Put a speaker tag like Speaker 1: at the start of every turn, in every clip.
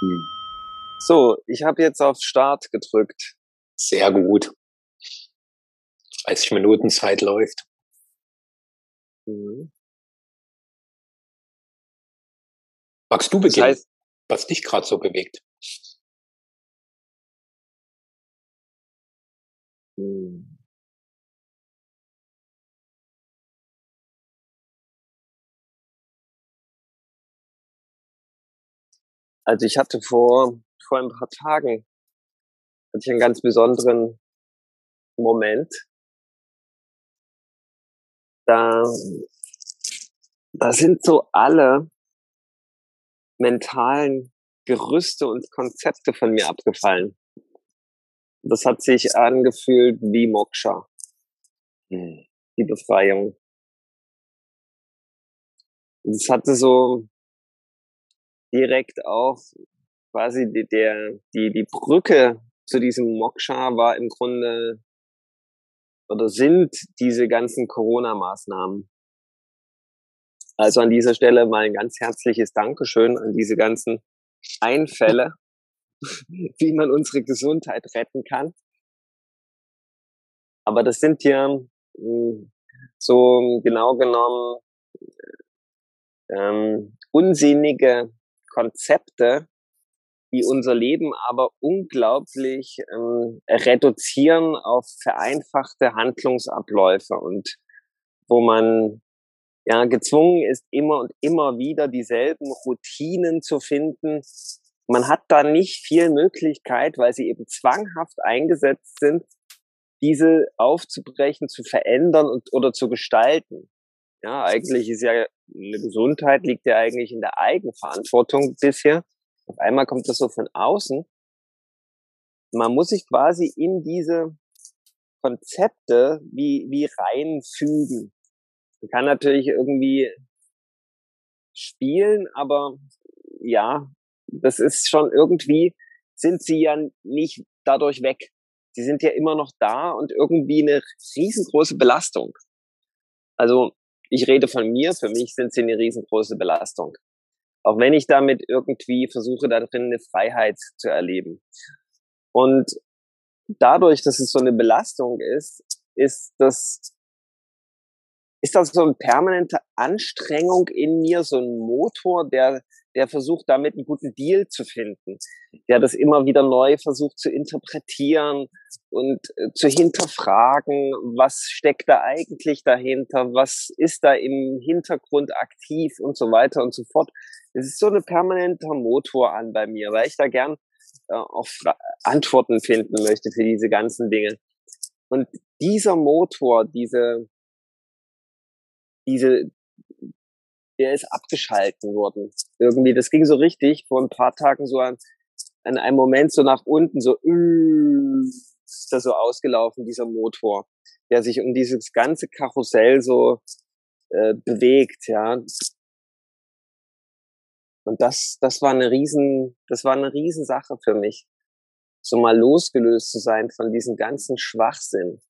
Speaker 1: Hm. So, ich habe jetzt auf Start gedrückt.
Speaker 2: Sehr gut. 30 Minuten Zeit läuft. Mhm. Magst du beginnen, das heißt, was dich gerade so bewegt?
Speaker 1: Hm. Also ich hatte vor, vor ein paar Tagen hatte ich einen ganz besonderen Moment. Da, da sind so alle mentalen Gerüste und Konzepte von mir abgefallen. Das hat sich angefühlt wie Moksha. Hm. Die Befreiung. Es hatte so direkt auch quasi die, der, die, die Brücke zu diesem Moksha war im Grunde oder sind diese ganzen Corona-Maßnahmen. Also an dieser Stelle mal ein ganz herzliches Dankeschön an diese ganzen Einfälle, wie man unsere Gesundheit retten kann. Aber das sind ja hm, so genau genommen ähm, unsinnige Konzepte, die unser Leben aber unglaublich ähm, reduzieren auf vereinfachte Handlungsabläufe und wo man ja gezwungen ist, immer und immer wieder dieselben Routinen zu finden. Man hat da nicht viel Möglichkeit, weil sie eben zwanghaft eingesetzt sind, diese aufzubrechen, zu verändern und, oder zu gestalten. Ja, eigentlich ist ja eine Gesundheit liegt ja eigentlich in der Eigenverantwortung bisher. Auf einmal kommt das so von außen. Man muss sich quasi in diese Konzepte wie, wie reinfügen. Man kann natürlich irgendwie spielen, aber ja, das ist schon irgendwie, sind sie ja nicht dadurch weg. Sie sind ja immer noch da und irgendwie eine riesengroße Belastung. Also ich rede von mir, für mich sind sie eine riesengroße Belastung. Auch wenn ich damit irgendwie versuche, da drin eine Freiheit zu erleben. Und dadurch, dass es so eine Belastung ist, ist das ist das so eine permanente Anstrengung in mir, so ein Motor, der, der versucht, damit einen guten Deal zu finden, der das immer wieder neu versucht zu interpretieren und äh, zu hinterfragen, was steckt da eigentlich dahinter, was ist da im Hintergrund aktiv und so weiter und so fort. Es ist so ein permanenter Motor an bei mir, weil ich da gern äh, auch Antworten finden möchte für diese ganzen Dinge. Und dieser Motor, diese, diese, der ist abgeschalten worden. Irgendwie, das ging so richtig vor ein paar Tagen so an, an einem Moment so nach unten, so, äh, ist da so ausgelaufen, dieser Motor, der sich um dieses ganze Karussell so äh, bewegt, ja. Und das, das war eine riesen, das war eine Riesensache für mich. So mal losgelöst zu sein von diesem ganzen Schwachsinn.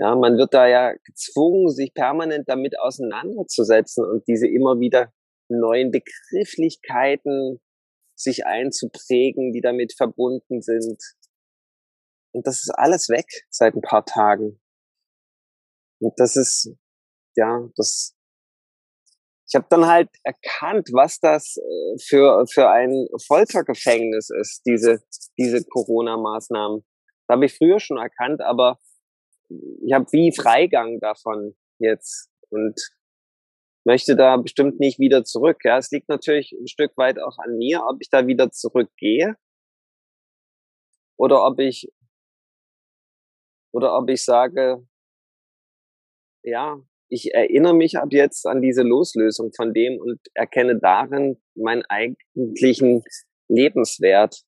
Speaker 1: Ja, man wird da ja gezwungen, sich permanent damit auseinanderzusetzen und diese immer wieder neuen Begrifflichkeiten sich einzuprägen, die damit verbunden sind. Und das ist alles weg seit ein paar Tagen. Und das ist, ja, das, ich habe dann halt erkannt, was das äh, für, für ein Foltergefängnis ist, diese, diese Corona-Maßnahmen. Das habe ich früher schon erkannt, aber ich habe wie Freigang davon jetzt und möchte da bestimmt nicht wieder zurück. Ja, es liegt natürlich ein Stück weit auch an mir, ob ich da wieder zurückgehe oder ob ich oder ob ich sage, ja, ich erinnere mich ab jetzt an diese Loslösung von dem und erkenne darin meinen eigentlichen Lebenswert.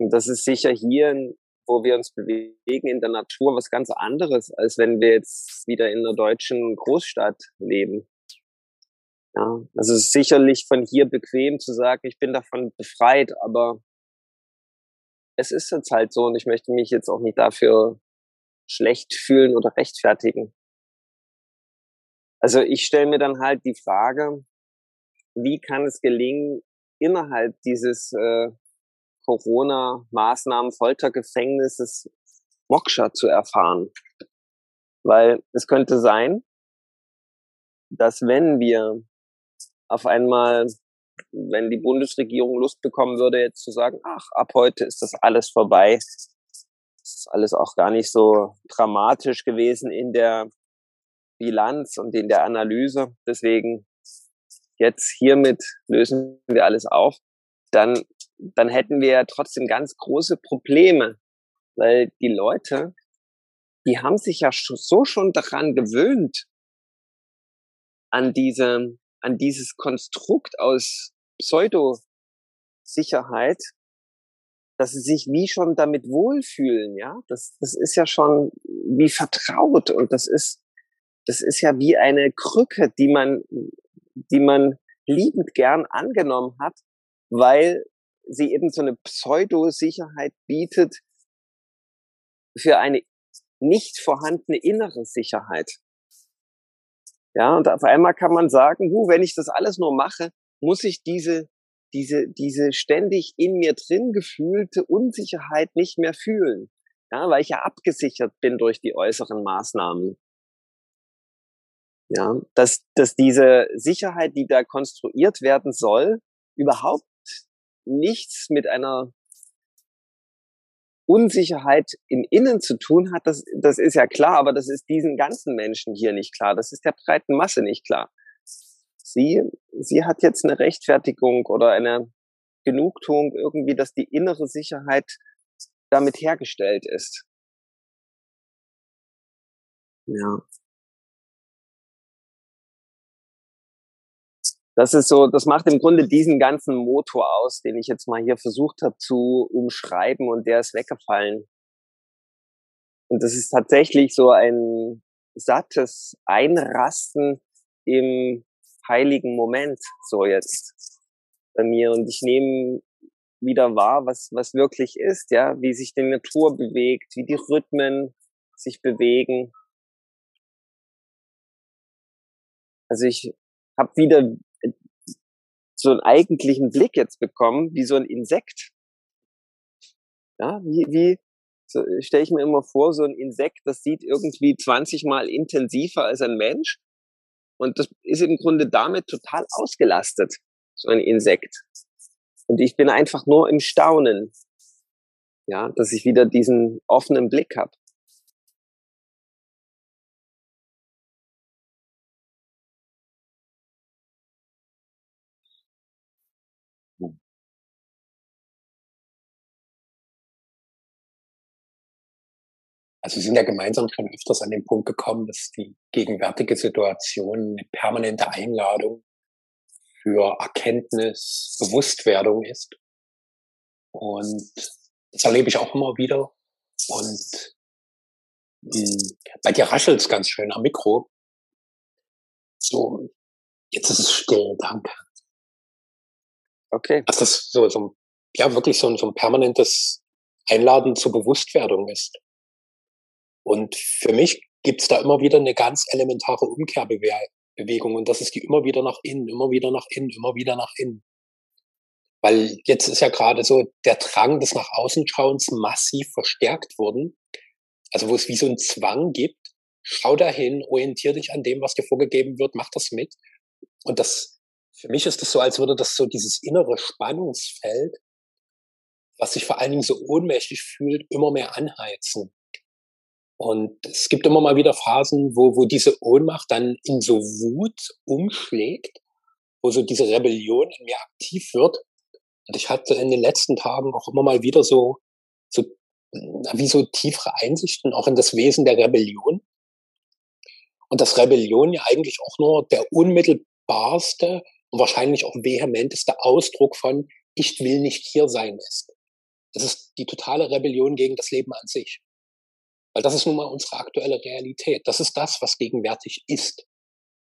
Speaker 1: Und das ist sicher hier wo wir uns bewegen in der Natur, was ganz anderes, als wenn wir jetzt wieder in einer deutschen Großstadt leben. Ja, also sicherlich von hier bequem zu sagen, ich bin davon befreit, aber es ist jetzt halt so und ich möchte mich jetzt auch nicht dafür schlecht fühlen oder rechtfertigen. Also ich stelle mir dann halt die Frage, wie kann es gelingen, innerhalb dieses äh, Corona-Maßnahmen-Foltergefängnisses Moksha zu erfahren. Weil es könnte sein, dass wenn wir auf einmal, wenn die Bundesregierung Lust bekommen würde, jetzt zu sagen, ach, ab heute ist das alles vorbei, ist alles auch gar nicht so dramatisch gewesen in der Bilanz und in der Analyse. Deswegen jetzt hiermit lösen wir alles auf, dann, dann hätten wir trotzdem ganz große Probleme, weil die Leute, die haben sich ja so schon daran gewöhnt, an diese, an dieses Konstrukt aus Pseudo-Sicherheit, dass sie sich wie schon damit wohlfühlen, ja. Das, das ist ja schon wie vertraut und das ist, das ist ja wie eine Krücke, die man, die man liebend gern angenommen hat, weil sie eben so eine Pseudo-Sicherheit bietet für eine nicht vorhandene innere Sicherheit. Ja, und auf einmal kann man sagen, hu, wenn ich das alles nur mache, muss ich diese, diese, diese ständig in mir drin gefühlte Unsicherheit nicht mehr fühlen. Ja, weil ich ja abgesichert bin durch die äußeren Maßnahmen. Ja, dass, dass diese Sicherheit, die da konstruiert werden soll, überhaupt nichts mit einer Unsicherheit im Innen zu tun hat, das, das ist ja klar, aber das ist diesen ganzen Menschen hier nicht klar. Das ist der breiten Masse nicht klar. Sie, sie hat jetzt eine Rechtfertigung oder eine Genugtuung irgendwie, dass die innere Sicherheit damit hergestellt ist. Ja. Das ist so, das macht im Grunde diesen ganzen Motor aus, den ich jetzt mal hier versucht habe zu umschreiben und der ist weggefallen. Und das ist tatsächlich so ein sattes Einrasten im heiligen Moment, so jetzt bei mir. Und ich nehme wieder wahr, was, was wirklich ist, ja, wie sich die Natur bewegt, wie die Rhythmen sich bewegen. Also ich habe wieder so einen eigentlichen Blick jetzt bekommen, wie so ein Insekt. Ja, wie, wie so, stelle ich mir immer vor, so ein Insekt, das sieht irgendwie 20 mal intensiver als ein Mensch. Und das ist im Grunde damit total ausgelastet, so ein Insekt. Und ich bin einfach nur im Staunen, ja, dass ich wieder diesen offenen Blick habe.
Speaker 2: Also Sie sind ja gemeinsam schon öfters an den Punkt gekommen, dass die gegenwärtige Situation eine permanente Einladung für Erkenntnis, Bewusstwerdung ist. Und das erlebe ich auch immer wieder. Und mh, hm, bei dir raschelt es ganz schön am Mikro. So, jetzt ist es still, danke. Okay. Dass das so, so ja, wirklich so, so ein permanentes Einladen zur Bewusstwerdung ist. Und für mich gibt's da immer wieder eine ganz elementare Umkehrbewegung und das ist die immer wieder nach innen, immer wieder nach innen, immer wieder nach innen. Weil jetzt ist ja gerade so der Drang des nach außen Schauens massiv verstärkt worden. Also wo es wie so ein Zwang gibt, schau dahin, orientier dich an dem, was dir vorgegeben wird, mach das mit. Und das, für mich ist das so, als würde das so dieses innere Spannungsfeld, was sich vor allen Dingen so ohnmächtig fühlt, immer mehr anheizen. Und es gibt immer mal wieder Phasen, wo, wo diese Ohnmacht dann in so Wut umschlägt, wo so diese Rebellion in mir aktiv wird. Und ich hatte in den letzten Tagen auch immer mal wieder so, so wie so tiefere Einsichten auch in das Wesen der Rebellion. Und dass Rebellion ja eigentlich auch nur der unmittelbarste und wahrscheinlich auch vehementeste Ausdruck von ich will nicht hier sein ist. Das ist die totale Rebellion gegen das Leben an sich. Weil das ist nun mal unsere aktuelle Realität. Das ist das, was gegenwärtig ist.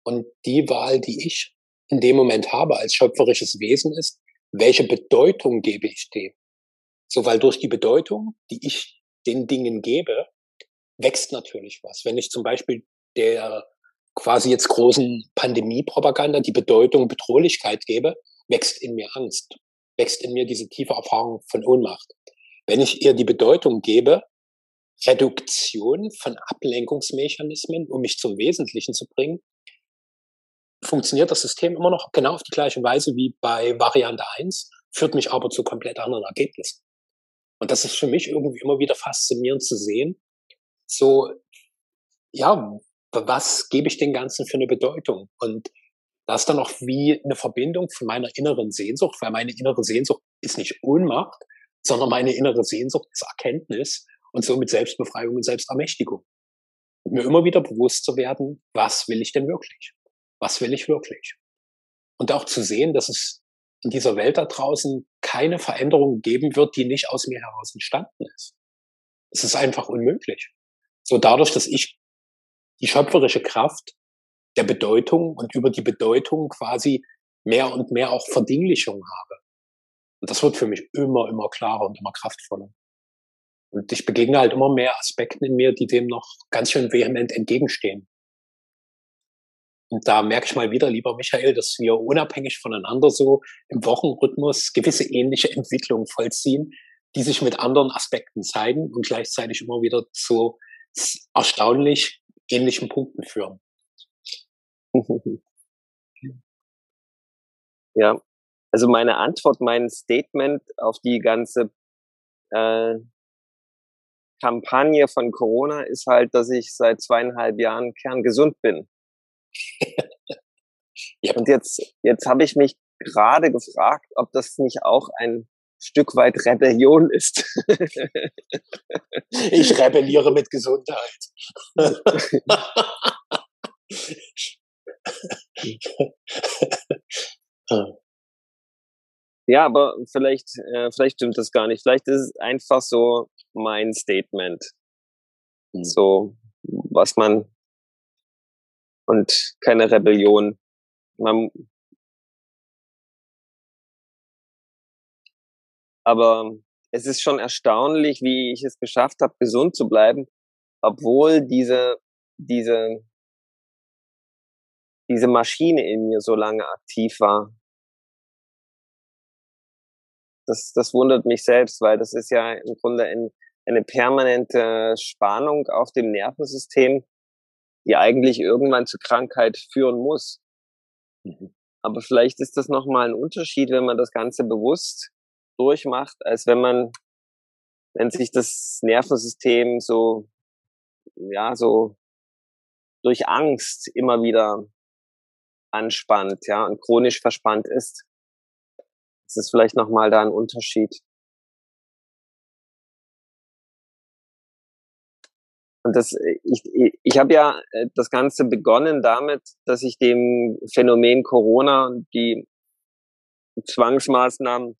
Speaker 2: Und die Wahl, die ich in dem Moment habe als schöpferisches Wesen ist, welche Bedeutung gebe ich dem? So, weil durch die Bedeutung, die ich den Dingen gebe, wächst natürlich was. Wenn ich zum Beispiel der quasi jetzt großen Pandemie-Propaganda die Bedeutung Bedrohlichkeit gebe, wächst in mir Angst, wächst in mir diese tiefe Erfahrung von Ohnmacht. Wenn ich ihr die Bedeutung gebe, Reduktion von Ablenkungsmechanismen, um mich zum Wesentlichen zu bringen, funktioniert das System immer noch genau auf die gleiche Weise wie bei Variante 1, führt mich aber zu komplett anderen Ergebnissen. Und das ist für mich irgendwie immer wieder faszinierend zu sehen. So, ja, was gebe ich den Ganzen für eine Bedeutung? Und das ist dann auch wie eine Verbindung von meiner inneren Sehnsucht, weil meine innere Sehnsucht ist nicht Ohnmacht, sondern meine innere Sehnsucht ist Erkenntnis und somit Selbstbefreiung und Selbstermächtigung. Und mir immer wieder bewusst zu werden, was will ich denn wirklich? Was will ich wirklich? Und auch zu sehen, dass es in dieser Welt da draußen keine Veränderung geben wird, die nicht aus mir heraus entstanden ist. Es ist einfach unmöglich. So dadurch, dass ich die schöpferische Kraft der Bedeutung und über die Bedeutung quasi mehr und mehr auch Verdinglichung habe. Und das wird für mich immer, immer klarer und immer kraftvoller. Und ich begegne halt immer mehr Aspekten in mir, die dem noch ganz schön vehement entgegenstehen. Und da merke ich mal wieder, lieber Michael, dass wir unabhängig voneinander so im Wochenrhythmus gewisse ähnliche Entwicklungen vollziehen, die sich mit anderen Aspekten zeigen und gleichzeitig immer wieder zu erstaunlich ähnlichen Punkten führen.
Speaker 1: Ja, also meine Antwort, mein Statement auf die ganze äh, Kampagne von Corona ist halt, dass ich seit zweieinhalb Jahren kerngesund bin. ja. Und jetzt, jetzt habe ich mich gerade gefragt, ob das nicht auch ein Stück weit Rebellion ist.
Speaker 2: ich rebelliere mit Gesundheit.
Speaker 1: ja, aber vielleicht, äh, vielleicht stimmt das gar nicht. Vielleicht ist es einfach so mein Statement. Mhm. So, was man und keine Rebellion. Man, aber es ist schon erstaunlich, wie ich es geschafft habe, gesund zu bleiben, obwohl diese, diese, diese Maschine in mir so lange aktiv war. Das, das wundert mich selbst, weil das ist ja im Grunde ein, eine permanente Spannung auf dem Nervensystem, die eigentlich irgendwann zur Krankheit führen muss. Mhm. Aber vielleicht ist das nochmal ein Unterschied, wenn man das Ganze bewusst durchmacht, als wenn man, wenn sich das Nervensystem so, ja, so durch Angst immer wieder anspannt, ja, und chronisch verspannt ist. Das ist vielleicht nochmal da ein Unterschied. Und das, ich, ich, ich habe ja äh, das Ganze begonnen damit, dass ich dem Phänomen Corona und die Zwangsmaßnahmen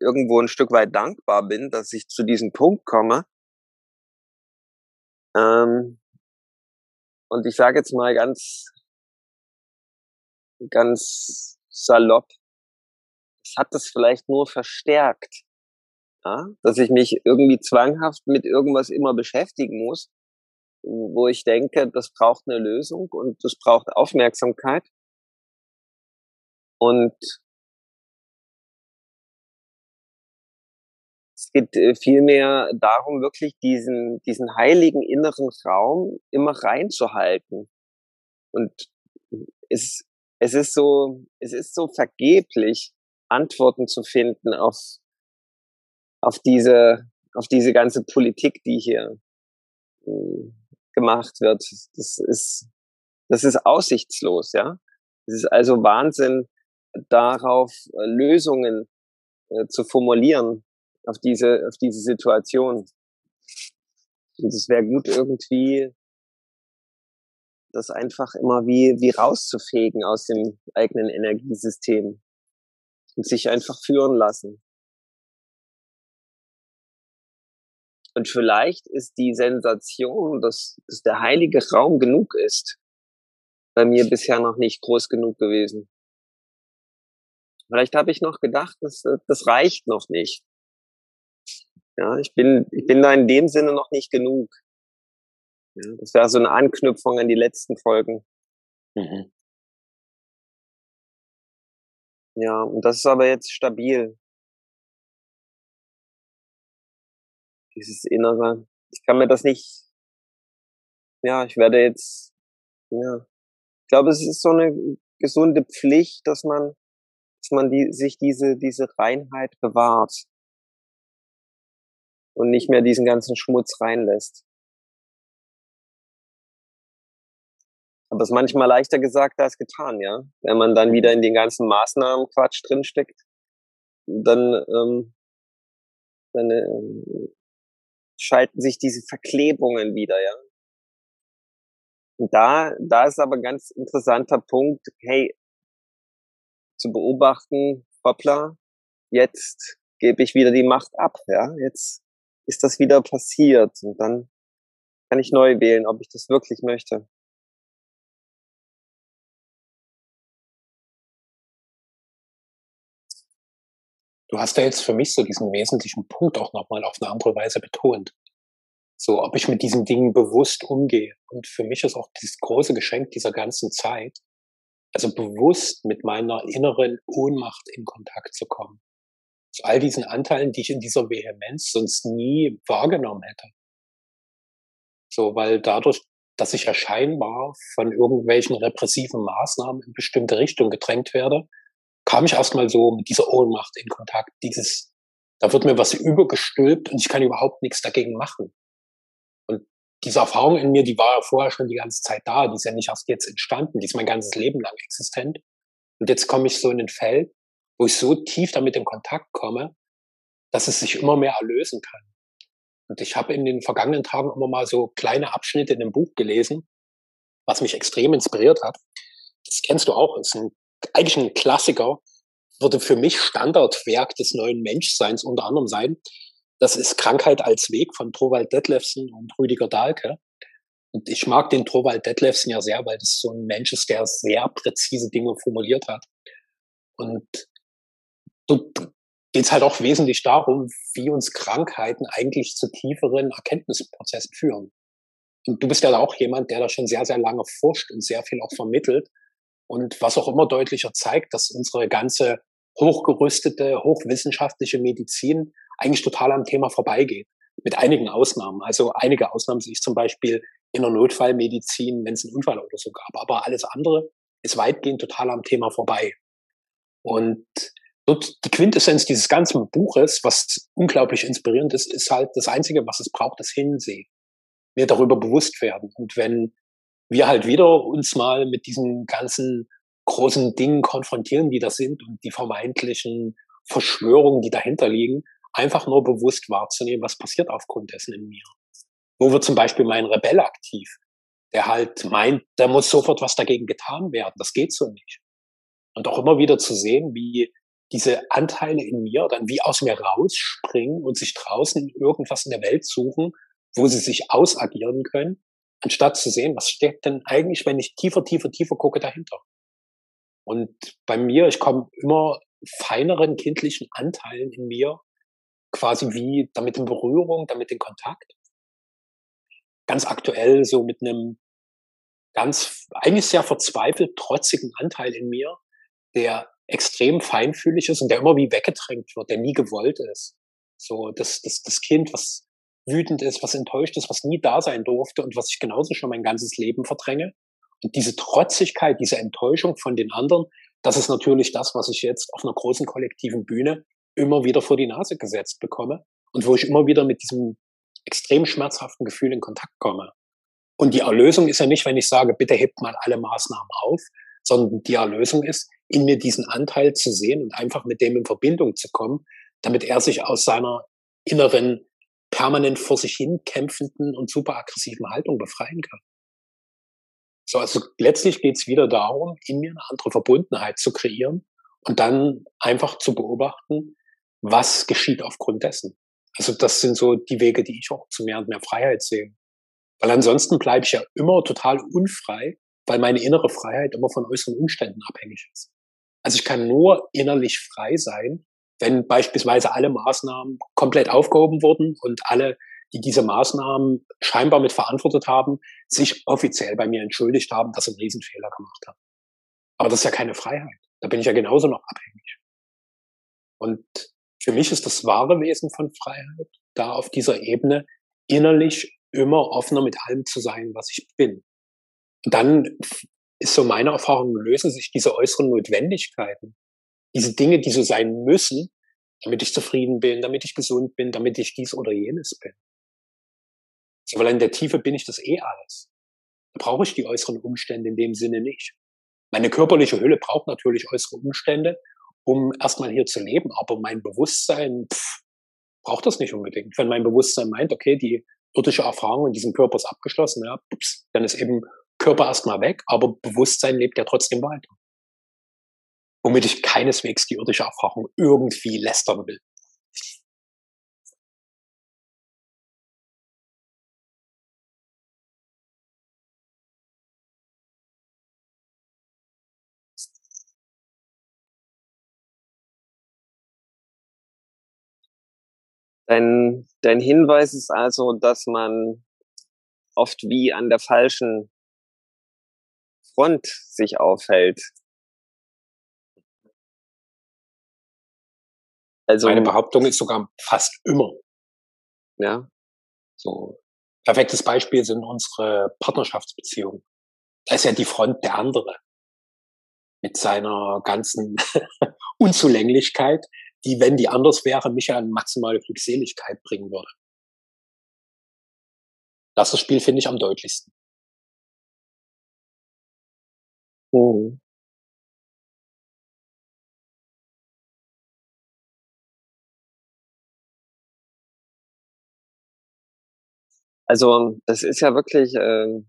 Speaker 1: irgendwo ein Stück weit dankbar bin, dass ich zu diesem Punkt komme. Ähm, und ich sage jetzt mal ganz, ganz salopp, es hat das vielleicht nur verstärkt, ja? dass ich mich irgendwie zwanghaft mit irgendwas immer beschäftigen muss, wo ich denke, das braucht eine Lösung und das braucht Aufmerksamkeit. Und es geht äh, vielmehr darum, wirklich diesen, diesen heiligen inneren Raum immer reinzuhalten. Und es, es ist so, es ist so vergeblich, Antworten zu finden auf, auf diese, auf diese ganze Politik, die hier äh, gemacht wird. Das ist, das ist aussichtslos, ja. Es ist also Wahnsinn, darauf äh, Lösungen äh, zu formulieren, auf diese, auf diese Situation. Und es wäre gut irgendwie, das einfach immer wie, wie rauszufegen aus dem eigenen Energiesystem und sich einfach führen lassen. Und vielleicht ist die Sensation, dass, dass der heilige Raum genug ist, bei mir bisher noch nicht groß genug gewesen. Vielleicht habe ich noch gedacht, das, das reicht noch nicht. Ja, ich bin, ich bin da in dem Sinne noch nicht genug. Ja, das wäre so eine Anknüpfung an die letzten Folgen. Mhm. Ja, und das ist aber jetzt stabil. Dieses Innere. Ich kann mir das nicht, ja, ich werde jetzt, ja, ich glaube, es ist so eine gesunde Pflicht, dass man, dass man die, sich diese, diese Reinheit bewahrt und nicht mehr diesen ganzen Schmutz reinlässt. Aber es ist manchmal leichter gesagt als getan, ja. Wenn man dann wieder in den ganzen Maßnahmen-Quatsch drinsteckt, dann, ähm, dann äh, schalten sich diese Verklebungen wieder, ja. Und da, da ist aber ganz interessanter Punkt, hey, zu beobachten, hoppla, jetzt gebe ich wieder die Macht ab, ja, jetzt ist das wieder passiert und dann kann ich neu wählen, ob ich das wirklich möchte.
Speaker 2: Du hast ja jetzt für mich so diesen wesentlichen Punkt auch nochmal auf eine andere Weise betont. So, ob ich mit diesen Dingen bewusst umgehe. Und für mich ist auch dieses große Geschenk dieser ganzen Zeit, also bewusst mit meiner inneren Ohnmacht in Kontakt zu kommen. Zu all diesen Anteilen, die ich in dieser Vehemenz sonst nie wahrgenommen hätte. So, weil dadurch, dass ich ja von irgendwelchen repressiven Maßnahmen in bestimmte Richtung gedrängt werde, kam ich erstmal so mit dieser Ohnmacht in Kontakt. Dieses, da wird mir was übergestülpt und ich kann überhaupt nichts dagegen machen. Und diese Erfahrung in mir, die war vorher schon die ganze Zeit da, die ist ja nicht erst jetzt entstanden, die ist mein ganzes Leben lang existent. Und jetzt komme ich so in ein Feld, wo ich so tief damit in Kontakt komme, dass es sich immer mehr erlösen kann. Und ich habe in den vergangenen Tagen immer mal so kleine Abschnitte in einem Buch gelesen, was mich extrem inspiriert hat. Das kennst du auch, ist ein eigentlich ein Klassiker, würde für mich Standardwerk des neuen Menschseins unter anderem sein. Das ist Krankheit als Weg von Thorwald Detlefsen und Rüdiger Dahlke. Und ich mag den Thorwald Detlefsen ja sehr, weil das so ein Mensch ist, der sehr präzise Dinge formuliert hat. Und dort geht es halt auch wesentlich darum, wie uns Krankheiten eigentlich zu tieferen Erkenntnisprozessen führen. Und du bist ja auch jemand, der da schon sehr, sehr lange forscht und sehr viel auch vermittelt und was auch immer deutlicher zeigt, dass unsere ganze hochgerüstete, hochwissenschaftliche Medizin eigentlich total am Thema vorbeigeht. Mit einigen Ausnahmen. Also einige Ausnahmen sehe ich zum Beispiel in der Notfallmedizin, wenn es einen Unfall oder so gab. Aber alles andere ist weitgehend total am Thema vorbei. Und dort die Quintessenz dieses ganzen Buches, was unglaublich inspirierend ist, ist halt das Einzige, was es braucht, das Hinsehen. Mir darüber bewusst werden. Und wenn wir halt wieder uns mal mit diesen ganzen großen Dingen konfrontieren, die das sind und die vermeintlichen Verschwörungen, die dahinter liegen, einfach nur bewusst wahrzunehmen, was passiert aufgrund dessen in mir. Wo wird zum Beispiel mein Rebell aktiv, der halt meint, da muss sofort was dagegen getan werden. Das geht so nicht. Und auch immer wieder zu sehen, wie diese Anteile in mir dann wie aus mir rausspringen und sich draußen irgendwas in der Welt suchen, wo sie sich ausagieren können anstatt zu sehen, was steckt denn eigentlich, wenn ich tiefer, tiefer, tiefer gucke dahinter. Und bei mir, ich komme immer feineren kindlichen Anteilen in mir quasi wie damit in Berührung, damit in Kontakt. Ganz aktuell so mit einem ganz, eigentlich sehr verzweifelt trotzigen Anteil in mir, der extrem feinfühlig ist und der immer wie weggedrängt wird, der nie gewollt ist. So, das, das, das Kind, was wütend ist, was enttäuscht ist, was nie da sein durfte und was ich genauso schon mein ganzes Leben verdränge. Und diese Trotzigkeit, diese Enttäuschung von den anderen, das ist natürlich das, was ich jetzt auf einer großen kollektiven Bühne immer wieder vor die Nase gesetzt bekomme und wo ich immer wieder mit diesem extrem schmerzhaften Gefühl in Kontakt komme. Und die Erlösung ist ja nicht, wenn ich sage, bitte hebt mal alle Maßnahmen auf, sondern die Erlösung ist, in mir diesen Anteil zu sehen und einfach mit dem in Verbindung zu kommen, damit er sich aus seiner inneren permanent vor sich hin kämpfenden und super aggressiven Haltung befreien kann. So, also letztlich geht es wieder darum, in mir eine andere Verbundenheit zu kreieren und dann einfach zu beobachten, was geschieht aufgrund dessen. Also das sind so die Wege, die ich auch zu mehr und mehr Freiheit sehe. Weil ansonsten bleibe ich ja immer total unfrei, weil meine innere Freiheit immer von äußeren Umständen abhängig ist. Also ich kann nur innerlich frei sein, wenn beispielsweise alle Maßnahmen komplett aufgehoben wurden und alle, die diese Maßnahmen scheinbar mit verantwortet haben, sich offiziell bei mir entschuldigt haben, dass sie einen Riesenfehler gemacht haben. Aber das ist ja keine Freiheit. Da bin ich ja genauso noch abhängig. Und für mich ist das wahre Wesen von Freiheit, da auf dieser Ebene innerlich immer offener mit allem zu sein, was ich bin. Und dann ist so meine Erfahrung, lösen sich diese äußeren Notwendigkeiten, diese Dinge, die so sein müssen, damit ich zufrieden bin, damit ich gesund bin, damit ich dies oder jenes bin. So, weil in der Tiefe bin ich das eh alles. Da brauche ich die äußeren Umstände in dem Sinne nicht. Meine körperliche Hülle braucht natürlich äußere Umstände, um erstmal hier zu leben, aber mein Bewusstsein pff, braucht das nicht unbedingt. Wenn mein Bewusstsein meint, okay, die irdische Erfahrung in diesem Körper ist abgeschlossen, ja, ups, dann ist eben Körper erstmal weg, aber Bewusstsein lebt ja trotzdem weiter. Womit ich keineswegs die irdische Erfahrung irgendwie lästern will.
Speaker 1: Dein, dein Hinweis ist also, dass man oft wie an der falschen Front sich aufhält.
Speaker 2: Also meine Behauptung ist sogar fast immer.
Speaker 1: Ja.
Speaker 2: So perfektes Beispiel sind unsere Partnerschaftsbeziehungen. Da ist ja die Front der andere mit seiner ganzen Unzulänglichkeit, die, wenn die anders wäre, mich ja an maximale Glückseligkeit bringen würde. Das, das Spiel finde ich am deutlichsten.
Speaker 1: Mhm. Also das ist ja wirklich, äh,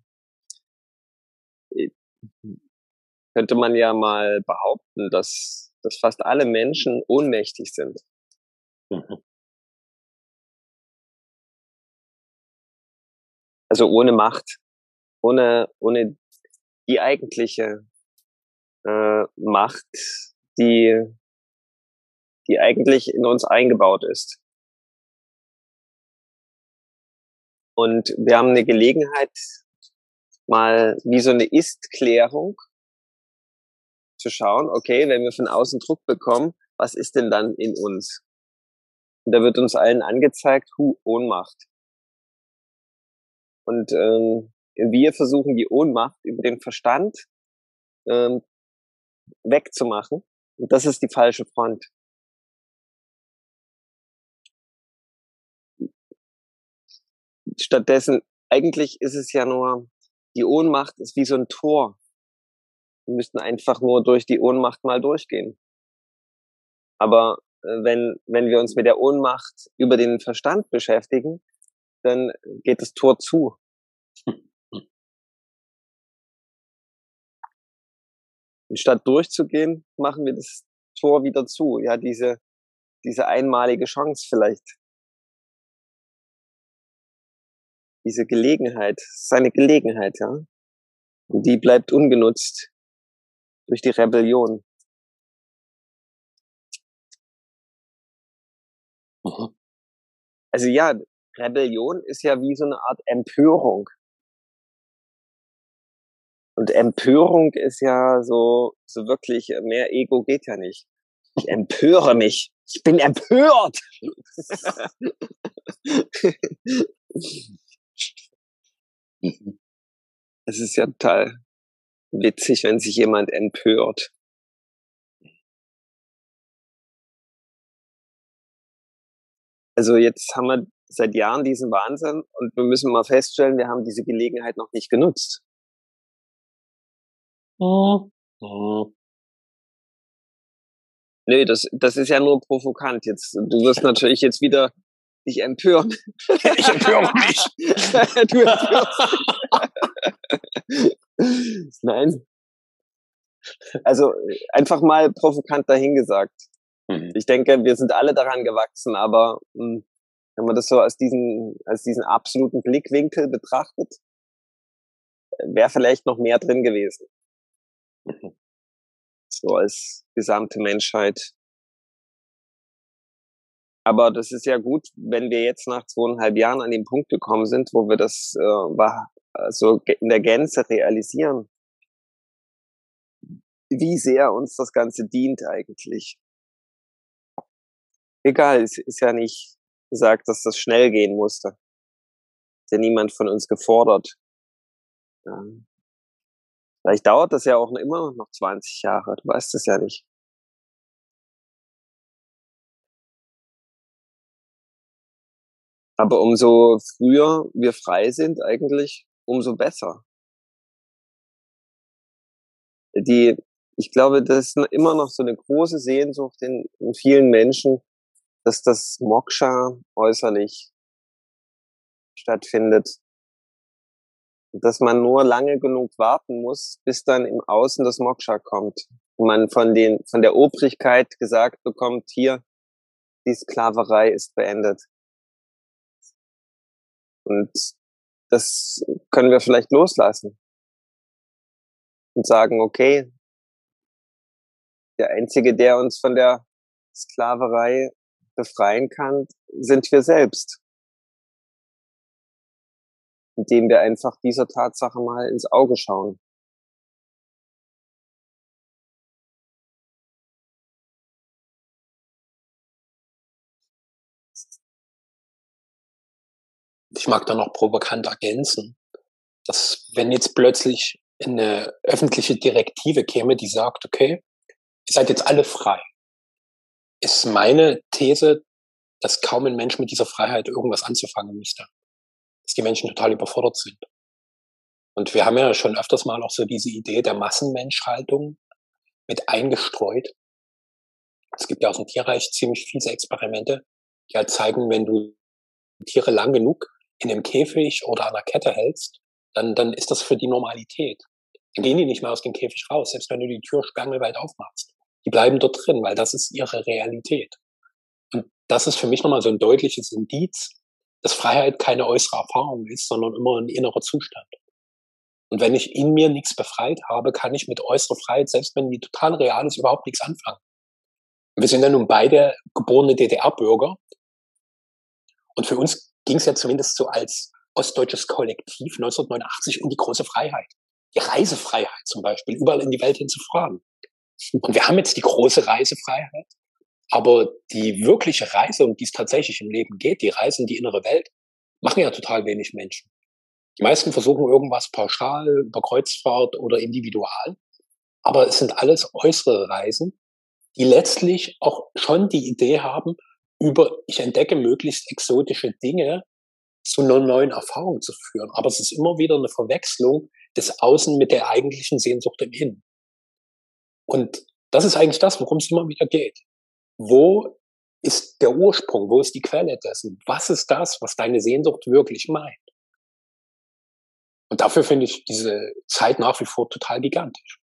Speaker 1: könnte man ja mal behaupten, dass, dass fast alle Menschen ohnmächtig sind. Mhm. Also ohne Macht, ohne, ohne die eigentliche äh, Macht, die, die eigentlich in uns eingebaut ist. Und wir haben eine Gelegenheit, mal wie so eine Ist-Klärung zu schauen, okay, wenn wir von außen Druck bekommen, was ist denn dann in uns? Und da wird uns allen angezeigt, Hu, Ohnmacht. Und ähm, wir versuchen die Ohnmacht über den Verstand ähm, wegzumachen. Und das ist die falsche Front. Stattdessen, eigentlich ist es ja nur, die Ohnmacht ist wie so ein Tor. Wir müssten einfach nur durch die Ohnmacht mal durchgehen. Aber äh, wenn, wenn wir uns mit der Ohnmacht über den Verstand beschäftigen, dann geht das Tor zu. Und statt durchzugehen, machen wir das Tor wieder zu. Ja, diese, diese einmalige Chance vielleicht. Diese Gelegenheit, seine Gelegenheit, ja. Und die bleibt ungenutzt durch die Rebellion. Mhm. Also ja, Rebellion ist ja wie so eine Art Empörung. Und Empörung ist ja so, so wirklich, mehr Ego geht ja nicht. Ich empöre mich. Ich bin empört. Es ist ja total witzig, wenn sich jemand empört. Also jetzt haben wir seit Jahren diesen Wahnsinn und wir müssen mal feststellen, wir haben diese Gelegenheit noch nicht genutzt. Mhm. Mhm. Nee, das, das ist ja nur provokant. Jetzt, du wirst natürlich jetzt wieder dich empören.
Speaker 2: Ich empöre mich. du
Speaker 1: empörst Nein. Also einfach mal provokant dahingesagt. Mhm. Ich denke, wir sind alle daran gewachsen, aber mh, hm, wenn man das so aus diesen, aus diesen absoluten Blickwinkel betrachtet, wäre vielleicht noch mehr drin gewesen. So als gesamte Menschheit. Aber das ist ja gut, wenn wir jetzt nach zweieinhalb Jahren an den Punkt gekommen sind, wo wir das äh, war, also in der Gänze realisieren, wie sehr uns das Ganze dient eigentlich. egal, es ist ja nicht gesagt, dass das schnell gehen musste. Ist ja niemand von uns gefordert. Ja. Vielleicht dauert das ja auch immer noch 20 Jahre, du weißt es ja nicht. Aber umso früher wir frei sind, eigentlich, umso besser. Die, ich glaube, das ist immer noch so eine große Sehnsucht in, in vielen Menschen, dass das Moksha äußerlich stattfindet. Dass man nur lange genug warten muss, bis dann im Außen das Moksha kommt. Und man von den, von der Obrigkeit gesagt bekommt, hier, die Sklaverei ist beendet. Und das können wir vielleicht loslassen. Und sagen, okay, der Einzige, der uns von der Sklaverei befreien kann, sind wir selbst. Indem wir einfach dieser Tatsache mal ins Auge schauen.
Speaker 2: Ich mag da noch provokant ergänzen, dass wenn jetzt plötzlich eine öffentliche Direktive käme, die sagt, okay, ihr seid jetzt alle frei, ist meine These, dass kaum ein Mensch mit dieser Freiheit irgendwas anzufangen müsste. Dass die Menschen total überfordert sind. Und wir haben ja schon öfters mal auch so diese Idee der Massenmenschhaltung mit eingestreut. Es gibt ja aus dem Tierreich ziemlich fiese Experimente, die halt zeigen, wenn du Tiere lang genug in einem Käfig oder an einer Kette hältst, dann, dann ist das für die Normalität. Dann gehen die nicht mehr aus dem Käfig raus, selbst wenn du die Tür sperrangelweit aufmachst. Die bleiben dort drin, weil das ist ihre Realität. Und das ist für mich nochmal so ein deutliches Indiz, dass Freiheit keine äußere Erfahrung ist, sondern immer ein innerer Zustand. Und wenn ich in mir nichts befreit habe, kann ich mit äußerer Freiheit, selbst wenn die total real ist, überhaupt nichts anfangen. wir sind ja nun beide geborene DDR-Bürger. Und für uns ging es ja zumindest so als ostdeutsches Kollektiv 1989 um die große Freiheit. Die Reisefreiheit zum Beispiel, überall in die Welt hinzufahren. Und wir haben jetzt die große Reisefreiheit, aber die wirkliche Reise, um die es tatsächlich im Leben geht, die Reise in die innere Welt, machen ja total wenig Menschen. Die meisten versuchen irgendwas pauschal, über Kreuzfahrt oder individual. Aber es sind alles äußere Reisen, die letztlich auch schon die Idee haben, über, ich entdecke möglichst exotische Dinge zu einer neuen Erfahrung zu führen. Aber es ist immer wieder eine Verwechslung des Außen mit der eigentlichen Sehnsucht im Innen. Und das ist eigentlich das, worum es immer wieder geht. Wo ist der Ursprung? Wo ist die Quelle dessen? Was ist das, was deine Sehnsucht wirklich meint? Und dafür finde ich diese Zeit nach wie vor total gigantisch.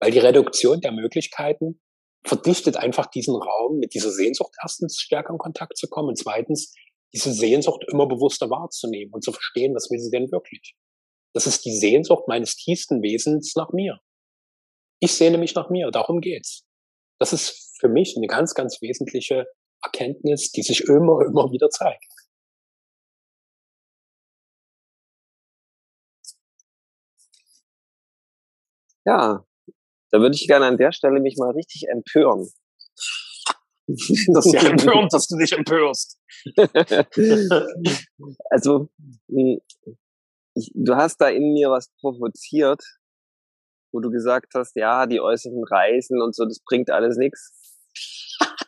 Speaker 2: Weil die Reduktion der Möglichkeiten verdichtet einfach diesen Raum, mit dieser Sehnsucht erstens stärker in Kontakt zu kommen und zweitens diese Sehnsucht immer bewusster wahrzunehmen und zu verstehen, was will sie denn wirklich. Das ist die Sehnsucht meines tiefsten Wesens nach mir. Ich sehne mich nach mir, darum geht's. Das ist für mich eine ganz, ganz wesentliche Erkenntnis, die sich immer, immer wieder zeigt.
Speaker 1: Ja, da würde ich gerne an der Stelle mich mal richtig empören.
Speaker 2: Das ist ja empörend, dass du dich empörst.
Speaker 1: also, hm, du hast da in mir was provoziert, wo du gesagt hast, ja, die äußeren Reisen und so, das bringt alles nichts.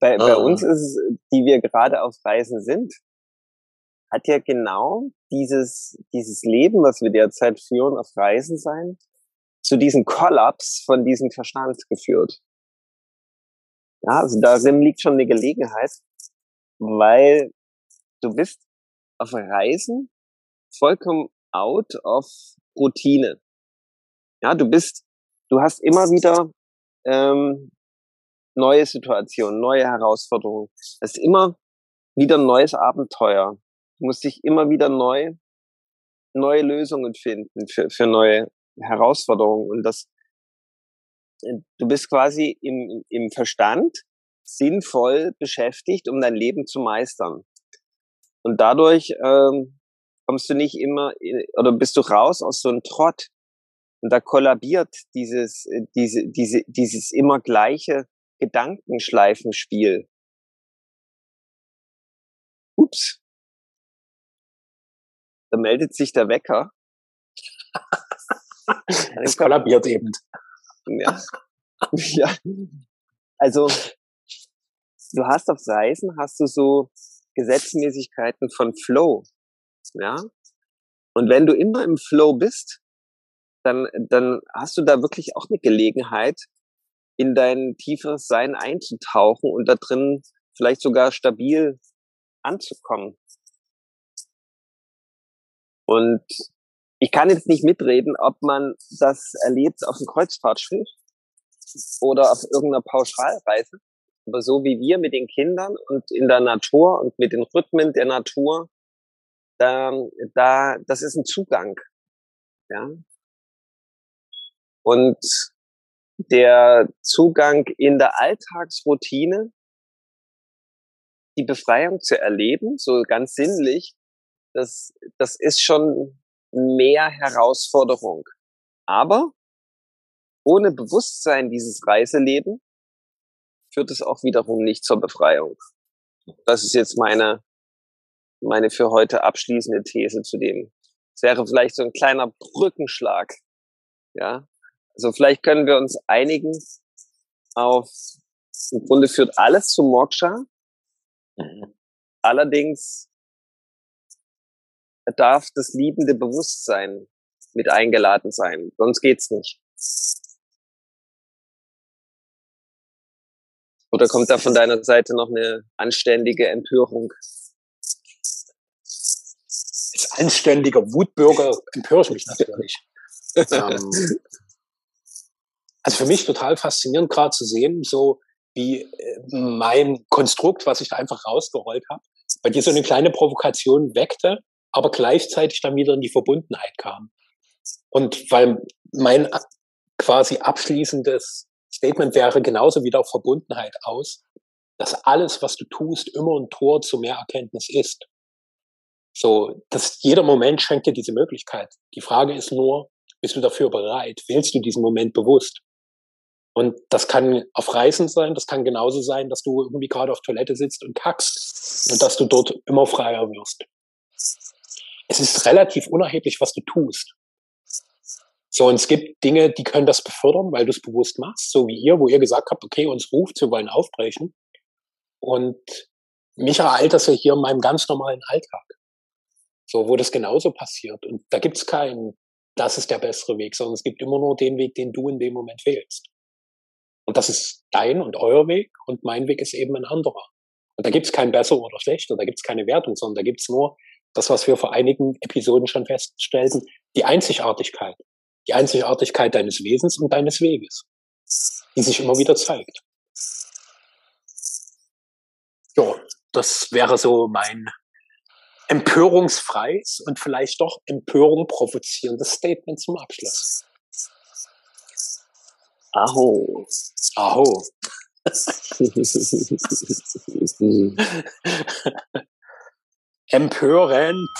Speaker 1: Bei, oh. bei ah. uns ist es, die wir gerade auf Reisen sind, hat ja genau dieses, dieses Leben, was wir derzeit führen, auf Reisen sein, zu diesem Kollaps von diesem Verstand geführt. Ja, also darin liegt schon eine Gelegenheit, weil du bist auf Reisen vollkommen out of Routine. Ja, du bist, du hast immer wieder ähm, neue Situationen, neue Herausforderungen. Es ist immer wieder ein neues Abenteuer. Du musst dich immer wieder neu, neue Lösungen finden für, für neue Herausforderungen. Und das, äh, du bist quasi im, im Verstand sinnvoll beschäftigt, um dein Leben zu meistern. Und dadurch ähm, kommst du nicht immer oder bist du raus aus so einem Trott und da kollabiert dieses äh, diese diese dieses immer gleiche Gedankenschleifenspiel. Ups. Da meldet sich der Wecker.
Speaker 2: Es kollabiert eben.
Speaker 1: Ja. ja. Also, du hast auf Reisen, hast du so Gesetzmäßigkeiten von Flow. Ja. Und wenn du immer im Flow bist, dann, dann hast du da wirklich auch eine Gelegenheit, in dein tieferes Sein einzutauchen und da drin vielleicht sogar stabil anzukommen. Und ich kann jetzt nicht mitreden, ob man das erlebt auf dem Kreuzfahrtschiff oder auf irgendeiner Pauschalreise. Aber so wie wir mit den Kindern und in der Natur und mit den Rhythmen der Natur, da, da, das ist ein Zugang. Ja. Und der Zugang in der Alltagsroutine, die Befreiung zu erleben, so ganz sinnlich, das, das ist schon mehr Herausforderung. Aber ohne Bewusstsein dieses Reiseleben führt es auch wiederum nicht zur Befreiung. Das ist jetzt meine, meine für heute abschließende These zu dem. Es wäre vielleicht so ein kleiner Brückenschlag. Ja. Also vielleicht können wir uns einigen auf, im Grunde führt alles zu Moksha. Mhm. Allerdings darf das liebende Bewusstsein mit eingeladen sein. Sonst geht's nicht. Oder kommt da von deiner Seite noch eine anständige Empörung?
Speaker 2: Als anständiger Wutbürger empöre ich mich natürlich. ähm, also für mich total faszinierend gerade zu sehen, so wie äh, mein Konstrukt, was ich da einfach rausgerollt habe, bei dir so eine kleine Provokation weckte, aber gleichzeitig dann wieder in die Verbundenheit kam. Und weil mein quasi abschließendes Statement wäre genauso wieder auf Verbundenheit aus, dass alles, was du tust, immer ein Tor zu mehr Erkenntnis ist. So, dass jeder Moment schenkt dir diese Möglichkeit. Die Frage ist nur, bist du dafür bereit? Wählst du diesen Moment bewusst? Und das kann auf Reisen sein, das kann genauso sein, dass du irgendwie gerade auf Toilette sitzt und kackst und dass du dort immer freier wirst. Es ist relativ unerheblich, was du tust. So, und es gibt Dinge, die können das befördern, weil du es bewusst machst, so wie ihr, wo ihr gesagt habt, okay, uns ruft, wir wollen aufbrechen. Und mich ereilt das ja hier in meinem ganz normalen Alltag. So, wo das genauso passiert. Und da gibt's keinen, das ist der bessere Weg, sondern es gibt immer nur den Weg, den du in dem Moment wählst. Und das ist dein und euer Weg und mein Weg ist eben ein anderer. Und da gibt's kein besser oder schlechter, da gibt's keine Wertung, sondern da gibt's nur das, was wir vor einigen Episoden schon feststellten, die Einzigartigkeit die Einzigartigkeit deines Wesens und deines Weges, die sich immer wieder zeigt. Ja, das wäre so mein empörungsfreies und vielleicht doch Empörung provozierendes Statement zum Abschluss.
Speaker 1: Aho.
Speaker 2: Aho. Empörend.